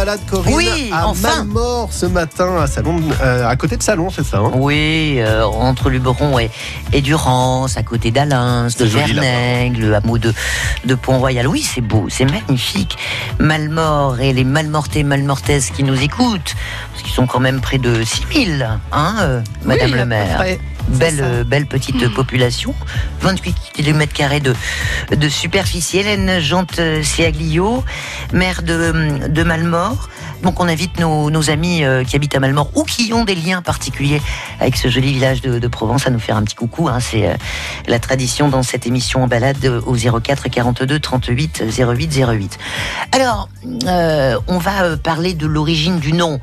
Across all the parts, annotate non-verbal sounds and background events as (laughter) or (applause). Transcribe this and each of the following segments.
balade, Corinne, Oui, à enfin. Malmort ce matin, à, Salon, euh, à côté de Salon, c'est ça hein? Oui, euh, entre Luberon et, et Durance, à côté d'Alins, de Vernègue, le hameau de, de Pont-Royal. Oui, c'est beau, c'est magnifique. Malmort et les Malmortais, Malmortaises qui nous écoutent, parce qu'ils sont quand même près de 6000, hein, euh, Madame Oui, le maire. Belle, belle petite population, 28 km de, de superficie. Hélène Jante Seaglio, maire de, de Malmort. Donc on invite nos, amis euh, qui habitent à Malmort ou qui ont des liens particuliers avec ce joli village de, Provence à nous faire un petit coucou. hein. C'est euh, la tradition dans cette émission en balade euh, au 04 42 38 08 08. Alors, on va parler de l'origine du nom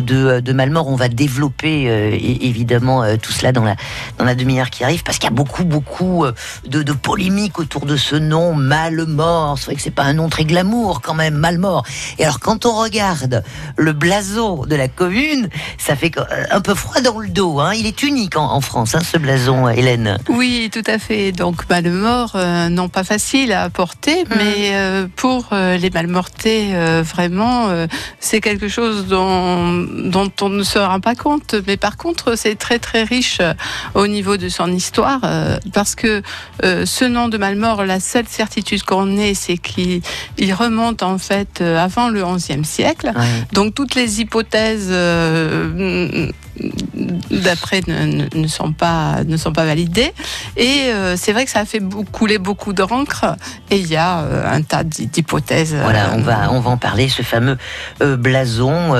de, de Malmort. On va développer euh, évidemment euh, tout cela dans la, dans la demi-heure qui arrive parce qu'il y a beaucoup, beaucoup euh, de, de polémiques autour de ce nom Malmort. C'est vrai que c'est pas un nom très glamour quand même, Malmort. Et alors quand on regarde le blason de la commune, ça fait un peu froid dans le dos. Hein. Il est unique en, en France, hein, ce blason, Hélène. Oui, tout à fait. Donc, Malmort, euh, non pas facile à porter, mais euh, pour euh, les Malmortais, euh, vraiment, euh, c'est quelque chose dont, dont on ne se rend pas compte. Mais par contre, c'est très très riche euh, au niveau de son histoire, euh, parce que euh, ce nom de Malmort, la seule certitude qu'on ait, c'est qu'il il remonte en fait avant le XIe siècle. Ouais. Donc toutes les hypothèses d'après ne, sont pas ne sont pas validées et euh, c'est vrai que ça a fait couler beaucoup d'encre et il y a euh, un tas d'hy- d'hypothèses. Voilà, euh, on va, on va en parler, ce fameux euh, blason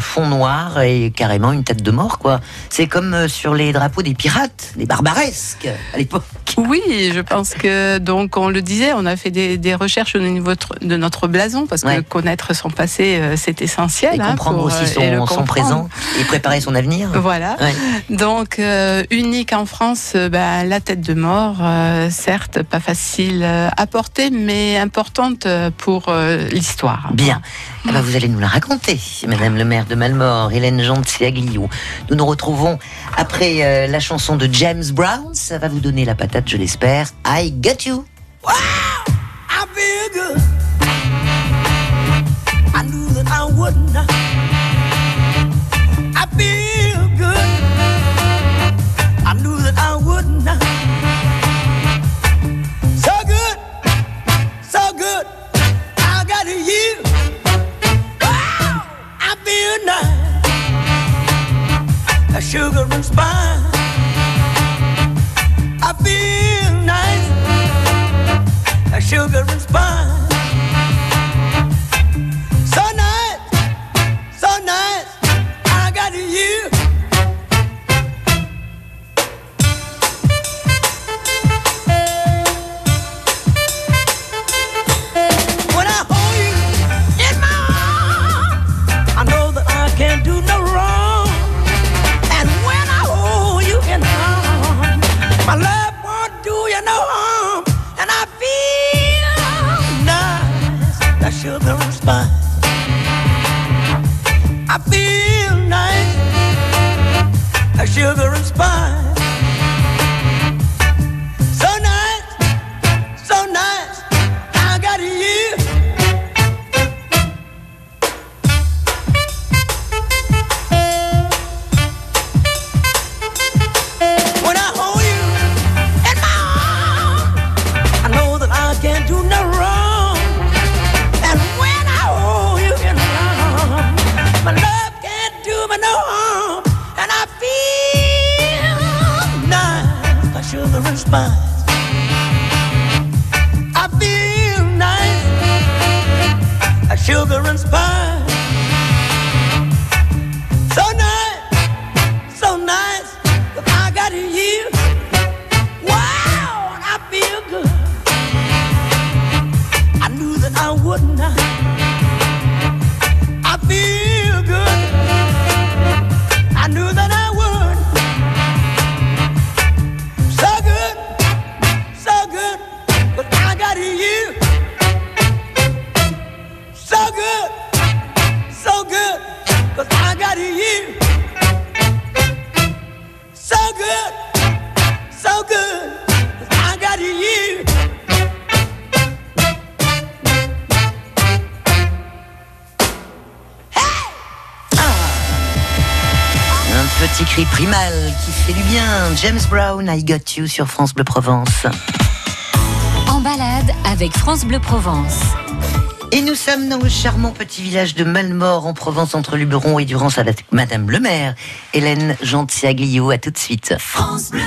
fond noir et carrément une tête de mort, quoi. C'est comme sur les drapeaux des pirates, des barbaresques à l'époque. Oui, je pense que donc on le disait, on a fait des, des recherches au niveau de notre blason parce que connaître son passé c'est essentiel. Et hein, comprendre pour, aussi son, son présent et préparer son avenir. Voilà. Ouais. Donc, euh, unique en France, euh, ben, la tête de mort, euh, certes, pas facile à porter, mais importante pour euh, l'histoire. Bien. Eh ben, vous allez nous la raconter, Madame le maire de Malmort, Hélène Gentil-Aglio. Nous nous retrouvons après euh, la chanson de James Brown. Ça va vous donner la patate, je l'espère. I got you. I feel good. I knew that I wouldn't. I knew that I? Wouldn't. I feel Primal qui fait du bien. James Brown, I Got You sur France Bleu Provence. En balade avec France Bleu Provence. Et nous sommes dans le charmant petit village de Malmort en Provence entre Luberon et Durance avec Madame le maire, Hélène Gentiaglio. À tout de suite. France Bleu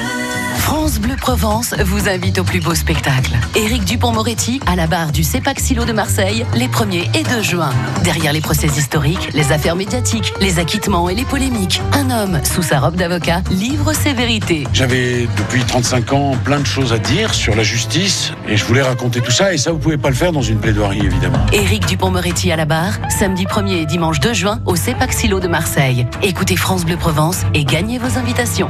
Provence vous invite au plus beau spectacle. Éric Dupont-Moretti à la barre du CEPAC Silo de Marseille les 1er et 2 juin. Derrière les procès historiques, les affaires médiatiques, les acquittements et les polémiques, un homme sous sa robe d'avocat livre ses vérités. J'avais depuis 35 ans plein de choses à dire sur la justice et je voulais raconter tout ça et ça vous pouvez pas le faire dans une plaidoirie évidemment. Éric Dupont-Moretti à la barre, samedi 1er et dimanche 2 juin au CEPAC Silo de Marseille. Écoutez France Bleu Provence et gagnez vos invitations.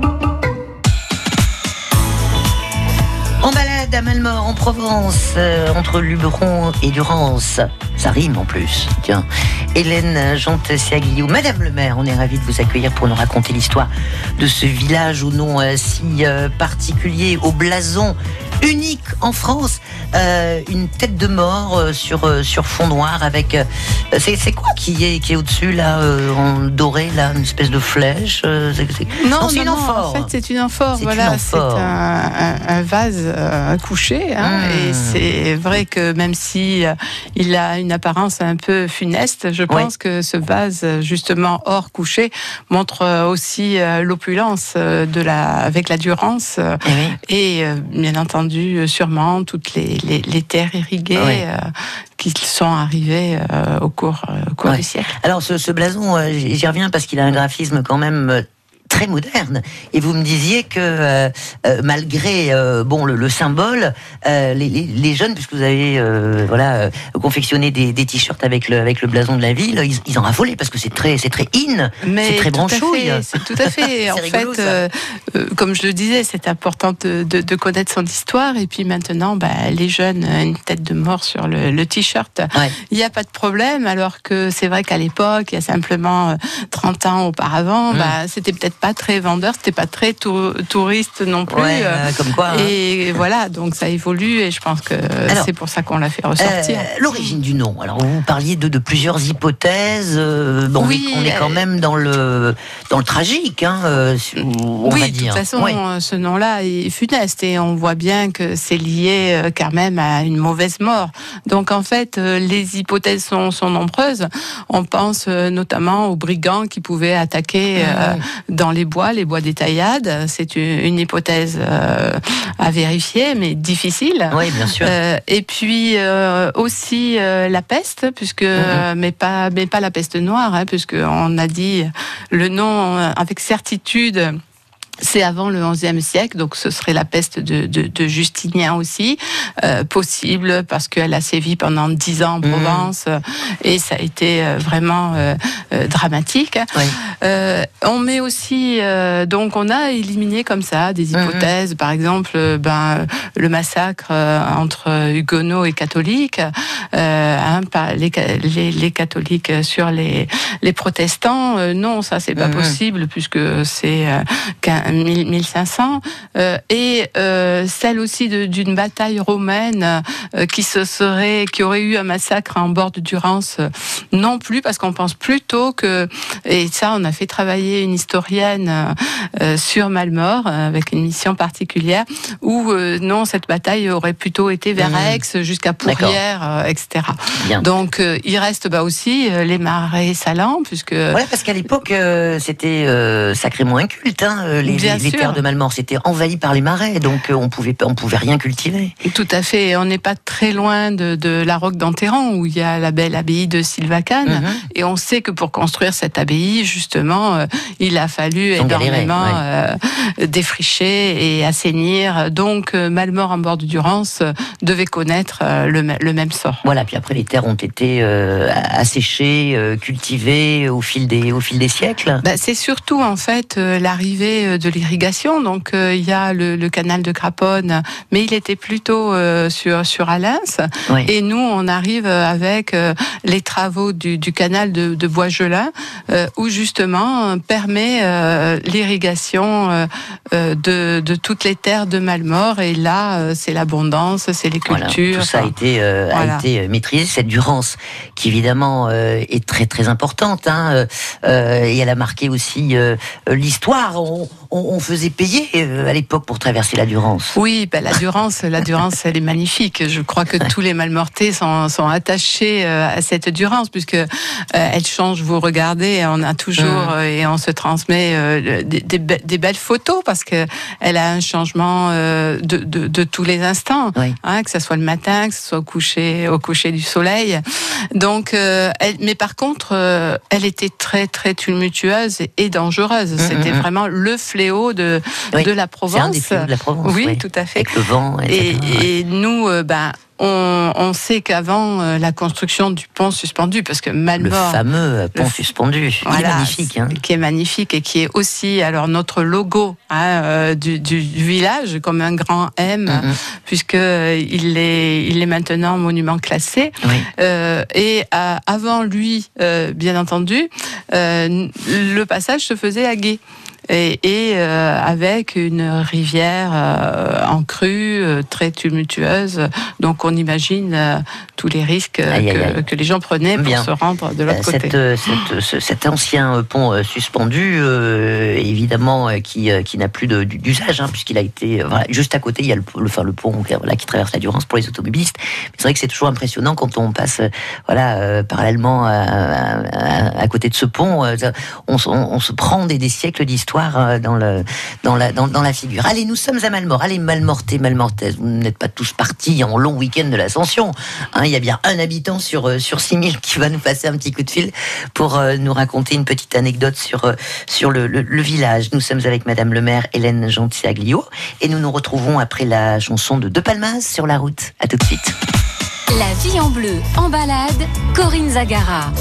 En balade à en Provence, euh, entre Luberon et Durance. Ça rime en plus. Tiens. Hélène Gentesiaguillou, Madame le maire, on est ravis de vous accueillir pour nous raconter l'histoire de ce village au nom euh, si euh, particulier, au blason unique en France. Euh, une tête de mort euh, sur, euh, sur fond noir avec. c'est c'est quoi qui est, qui est au-dessus là, en doré, là, une espèce de flèche Non, c'est une non, amphore. en fait, c'est une amphore. Voilà, c'est un, un- un vase euh, couché. hein, Mm. Et c'est vrai que même si euh, il a une apparence un peu funeste, je pense que ce vase, justement hors couché, montre aussi l'opulence de la, avec la durance. Eh. Et bien entendu, sûrement toutes les, les- les terres irriguées Ouais. euh, qui sont arrivées euh, au cours, euh, au cours Ouais. du siècle. Alors ce, ce blason, j'y reviens parce qu'il a un graphisme quand même très moderne. Et vous me disiez que euh, euh, malgré euh, bon le, le symbole, euh, les, les- les jeunes, puisque vous avez voilà confectionné des, des t-shirts avec le avec le blason de la ville, ils, ils en raffolaient parce que c'est très c'est très in, c'est très branchouille. C'est tout à fait. (laughs) en rigolo, fait, comme je le disais, c'est important de, de- de connaître son histoire. Et puis maintenant, bah, les jeunes, une tête de mort sur le, le t-shirt, Ouais. il n'y a pas de problème. Alors que c'est vrai qu'à l'époque, il y a simplement euh, 30 ans auparavant, Mm. bah, c'était peut-être pas très vendeur, c'était pas très tou- touriste non plus. Ouais, euh, comme quoi. hein. et voilà, donc ça évolue et je pense que c'est pour ça qu'on l'a fait ressortir. Euh, L'origine du nom. Alors vous parliez de, de plusieurs hypothèses. euh, bon, Oui, on, est, quand même dans le dans le tragique, hein, on oui, va de dire. toute façon, ce nom-là est funeste et on voit bien que c'est lié quand même à une mauvaise mort. Donc en fait, les hypothèses sont, sont nombreuses. On pense notamment aux brigands qui pouvaient attaquer Ah euh, dans les bois, les bois des taillades. C'est une, hypothèse euh, à vérifier, mais difficile. Oui, bien sûr. Euh, et puis euh, aussi la peste, puisque euh, mais pas mais pas la peste noire, hein, puisque on a dit le nom avec certitude. C'est avant le XIe siècle, donc ce serait la peste de, de, de Justinien aussi, euh, possible parce qu'elle a sévi pendant dix ans en Mhm. Provence euh, et ça a été euh, vraiment euh, euh, dramatique. Oui. On met aussi, donc on a éliminé comme ça des Mhm. hypothèses, par exemple, ben, le massacre entre huguenots et catholiques, hein, les, les, les catholiques sur les, les protestants. Non, ça c'est pas possible puisque c'est qu'un- 1500. Euh, et euh, celle aussi d'une bataille romaine euh, qui se serait, qui aurait eu un massacre en bord de Durance, non plus parce qu'on pense plutôt que et ça, on a fait travailler une historienne sur Malmort avec une mission particulière où non, cette bataille aurait plutôt été vers Mhm. Aix jusqu'à. Pourrières, etc. Bien. Donc il reste bah, aussi les marais salants puisque Voilà, parce qu'à l'époque, euh, c'était euh, sacrément inculte. Hein, les, les terres de Malmort, c'était envahi par les marais, donc euh, on pouvait on pouvait rien cultiver. Tout à fait. On n'est pas très loin de, de la Roque d'Enterran où il y a la belle abbaye de Sylvacane. Mhm. Et on sait que pour construire cette abbaye, justement, euh, il a fallu énormément ouais. euh, défricher et assainir. Donc, Malmort en bord de Durance devait connaître le, me- le même sort. Voilà, puis après les terres ont été euh, asséchées, cultivées au fil des au fil des siècles. Bah, c'est surtout en fait l'arrivée de l'irrigation. Donc euh, il y a le, le canal de Craponne, mais il était plutôt euh, sur sur Alens. Oui. Et nous, on arrive euh, avec les travaux du, du canal de, de Boisgelin, où justement permet l'irrigation de, de toutes les terres de Malmort. Et là, c'est l'abondance, c'est les Voilà, cultures. tout ça a été, euh, voilà. a été maîtrisé. Cette Durance, qui évidemment euh, est très très importante, hein, euh, et elle a marqué aussi l'histoire. On, on- on faisait payer euh, à l'époque pour traverser la Durance. Oui, ben, la Durance, la (laughs) Durance, elle est magnifique. Je crois que tous les Malmortais sont, sont attachés euh, à cette Durance, puisque euh, elle change. Vous regardez, on a toujours euh, et on se transmet euh, des, des be- des belles photos parce que elle a un changement euh, de, de, de tous les instants, Oui. hein, que ce soit le matin, que ce soit au coucher, au coucher du soleil. Donc, euh, elle, mais par contre, euh, elle était très très tumultueuse et, et dangereuse. C'était mhm. vraiment le fléau de Oui, de la un Provence. des fléaux de la Provence. Oui, oui. tout à fait. Avec le vent, Et, etc. et nous, euh, ben, on, on sait qu'avant euh, la construction du pont suspendu, parce que le Malmort, fameux euh, pont le- suspendu, il est voilà, magnifique. Hein. qui est magnifique et qui est aussi alors notre logo hein, euh, du, du village comme un grand M, Mhm. puisque il est, il est maintenant monument classé. Oui. Euh, et avant lui, bien entendu, le passage se faisait à Gué. Et, et, euh, avec une rivière euh, en crue, euh, très tumultueuse. Donc on imagine euh, tous les risques Aïe, que, aïe. que les gens prenaient pour Bien. se rendre de l'autre côté. cette, cette- ce- cet ancien pont suspendu, évidemment, qui, qui n'a plus d'usage, hein, puisqu'il a été voilà, juste à côté. Il y a le, le, enfin, le pont voilà, qui traverse la Durance pour les automobilistes. C'est vrai que c'est toujours impressionnant quand on passe, voilà, parallèlement à, à- à- à côté de ce pont. on, se- on- on se prend des, des siècles d'histoire euh, dans le dans la dans, la figure. Allez, nous sommes à Malmort. Allez, Malmortais, Malmortaises, vous n'êtes pas tous partis en long week-end de l'Ascension. Hein, il y a bien un habitant sur euh, sur 6000 qui va nous passer un petit coup de fil pour euh, nous raconter une petite anecdote sur sur le village. Nous sommes avec Madame le maire Hélène Gentiaglio et nous nous retrouvons après la chanson de De Palmas sur la route. À tout de suite. La vie en bleu, en balade, Corinne Zagara.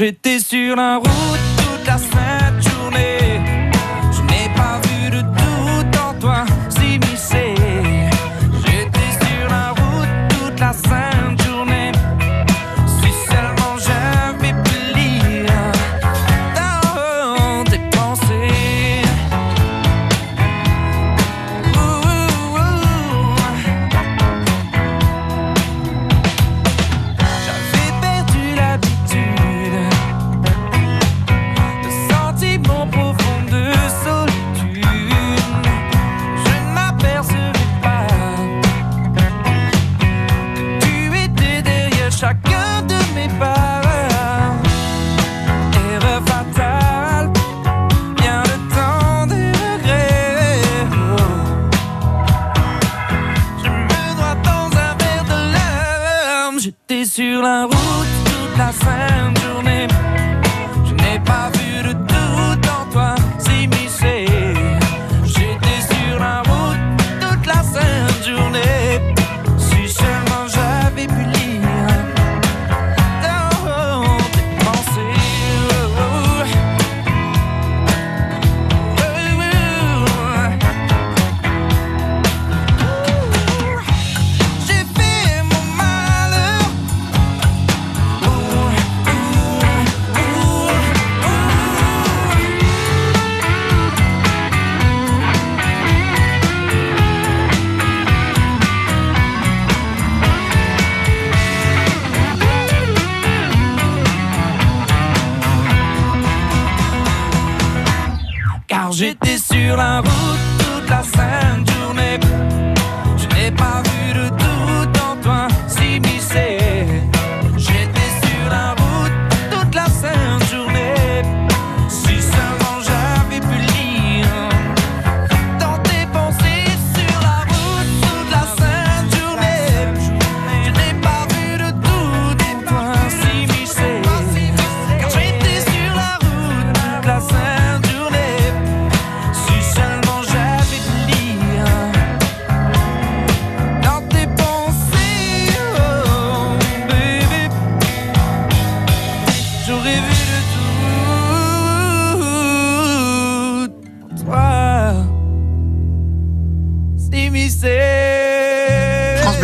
J'étais sur la route toute la sainte j'étais sur la route toute la sainte journée. Je n'ai pas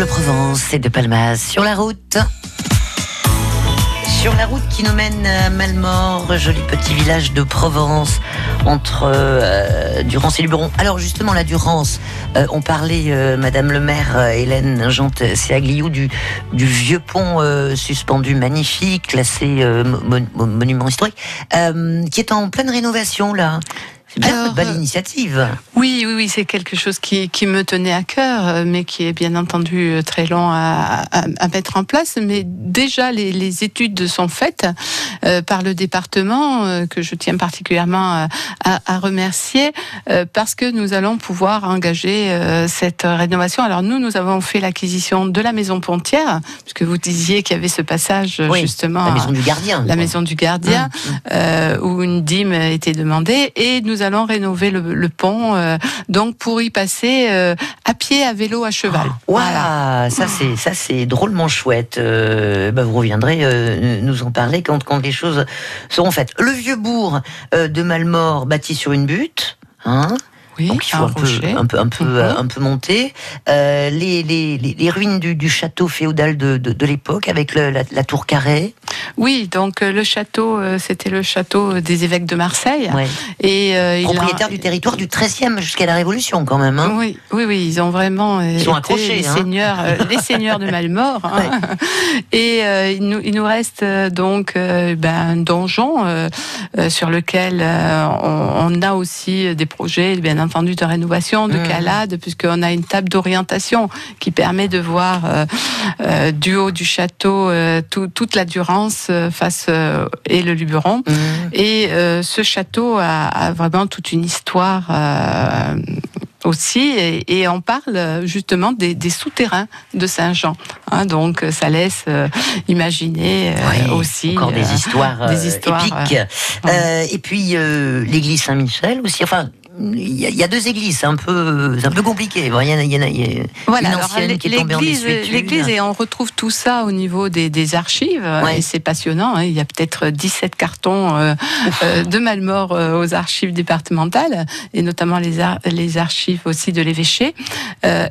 Provence et de Palmas sur la route. Sur la route qui nous mène à Malmort, joli petit village de Provence, entre euh, Durance et Luberon. Alors justement, la Durance, euh, on parlait, euh, Madame le maire Hélène Jante Séagliou, du, vieux pont suspendu magnifique, classé mo- mo- monument historique, qui est en pleine rénovation là. Alors, belle euh, initiative. Oui, oui, oui, c'est quelque chose qui, qui me tenait à cœur, euh, mais qui est bien entendu euh, très long à, à- à mettre en place. Mais déjà, les, les études sont faites euh, par le département, euh, que je tiens particulièrement à, remercier, euh, parce que nous allons pouvoir engager cette rénovation. Alors nous, nous avons fait l'acquisition de la maison Pontière, puisque vous disiez qu'il y avait ce passage Oui, justement La maison du gardien. la maison du gardien, Mmh, mmh. euh, où une dîme était demandée, et nous allons rénover le, le pont, euh, donc pour y passer euh, à pied, à vélo, à cheval. Waouh, ça c'est ça c'est drôlement chouette. Euh, bah, vous reviendrez euh, nous en parler quand quand les choses seront faites. Le vieux bourg de Malmort, bâti sur une butte. Hein Oui, donc il faut un un peu, un peu, un peu, Mhm. euh, un peu monter. Euh, les, les, les, ruines du, du château féodal de, de, de l'époque avec le- la, la tour carrée. Oui, donc euh, le château, c'était le château des évêques de Marseille. Ouais. Et euh, il a- Propriétaire du territoire du 13e jusqu'à la Révolution quand même. Hein Oui, oui, oui, ils ont vraiment Ils sont été accrochés, les hein. seigneurs, les (laughs) seigneurs de Malmort. hein. Et euh, il, nous, il nous reste donc euh, ben, un donjon sur lequel on, on a aussi des projets, bien de rénovation, de Mhm. calade, puisqu'on a une table d'orientation qui permet de voir euh, euh, du haut du château euh, tout- toute la Durance face et le Luberon. Mhm. Et ce château a, a vraiment toute une histoire aussi, et, et on parle justement des, des souterrains de Saint-Jean. Hein, donc ça laisse euh, imaginer euh, Oui, aussi encore des euh, histoires, des histoires, épiques. ouais. Et puis l'église Saint-Michel aussi. Enfin, il y, a- il y a deux églises, c'est un peu, un peu compliqué. Il y en a, il y en a- il y a Voilà, une alors ancienne l'é- qui est tombée en l'église, et on retrouve tout ça au niveau des, des archives, Ouais. et c'est passionnant. hein. Il y a peut-être 17 cartons euh, (laughs) euh, de Malmort euh, aux archives départementales, et notamment les, ar- les archives aussi de l'évêché.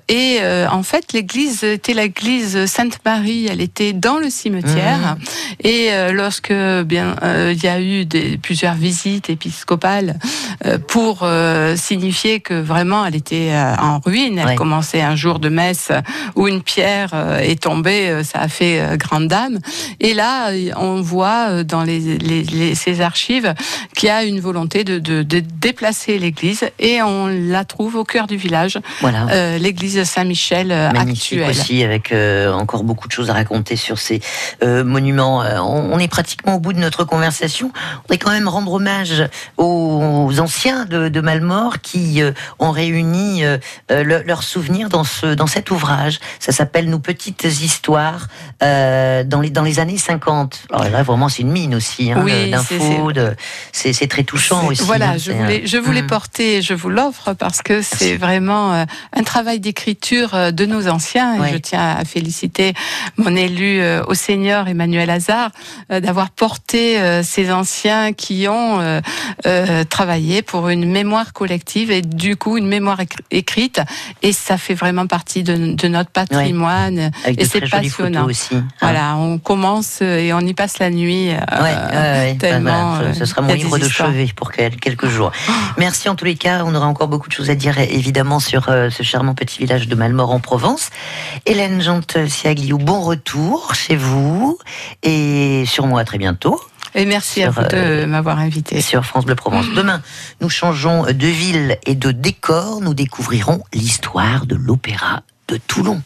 Et en fait, l'église était l'église Sainte-Marie, elle était dans le cimetière, et euh, lorsque bien il y a eu des, plusieurs visites épiscopales pour euh, signifier que vraiment elle était euh, en ruine. Elle Ouais. commençait un jour de messe où une pierre euh, est tombée, euh, ça a fait grande dame. Et là, on voit dans les, les- les- ces archives qu'il y a une volonté de, de- de déplacer l'église et on la trouve au cœur du village, Voilà. l'église Saint-Michel actuelle. aussi, avec encore beaucoup de choses à raconter sur ces monuments. On, on est pratiquement au bout de notre conversation. On voudrait quand même rendre hommage aux anciens de, de Malmort qui euh, ont réuni euh, euh, le- leurs souvenirs dans, ce, dans cet ouvrage. Ça s'appelle Nos petites histoires dans, les, dans les années 50. Alors là, vraiment, c'est une mine aussi hein, Oui, d'infos. C'est très touchant aussi. Voilà, hein, je voulais, je voulais mm. porter, je vous l'offre parce que c'est vraiment un travail d'écriture de nos anciens. Et je tiens à féliciter mon élu au Seigneur, Emmanuel Hazard, d'avoir porté ces anciens qui ont travaillé pour une mémoire collective et du coup une mémoire écr- écrite. Et ça fait vraiment partie de, de notre patrimoine. Avec et c'est passionnant. aussi. hein. Voilà, on commence euh, et on y passe la nuit. euh, Ouais, ouais, ouais. tellement, Voilà, ce- ce euh, sera mon livre de chevet pour quel- quelques jours. (gasps) Merci en tous les cas. On aura encore beaucoup de choses à dire évidemment sur euh, ce charmant petit village de Malmort en Provence. Hélène Jante Siagliou, bon retour chez vous et sur moi à très bientôt. Et merci à vous de euh, m'avoir invité. sur France Bleu Provence. Demain, nous changeons de ville et de décor. Nous découvrirons l'histoire de l'opéra de Toulon.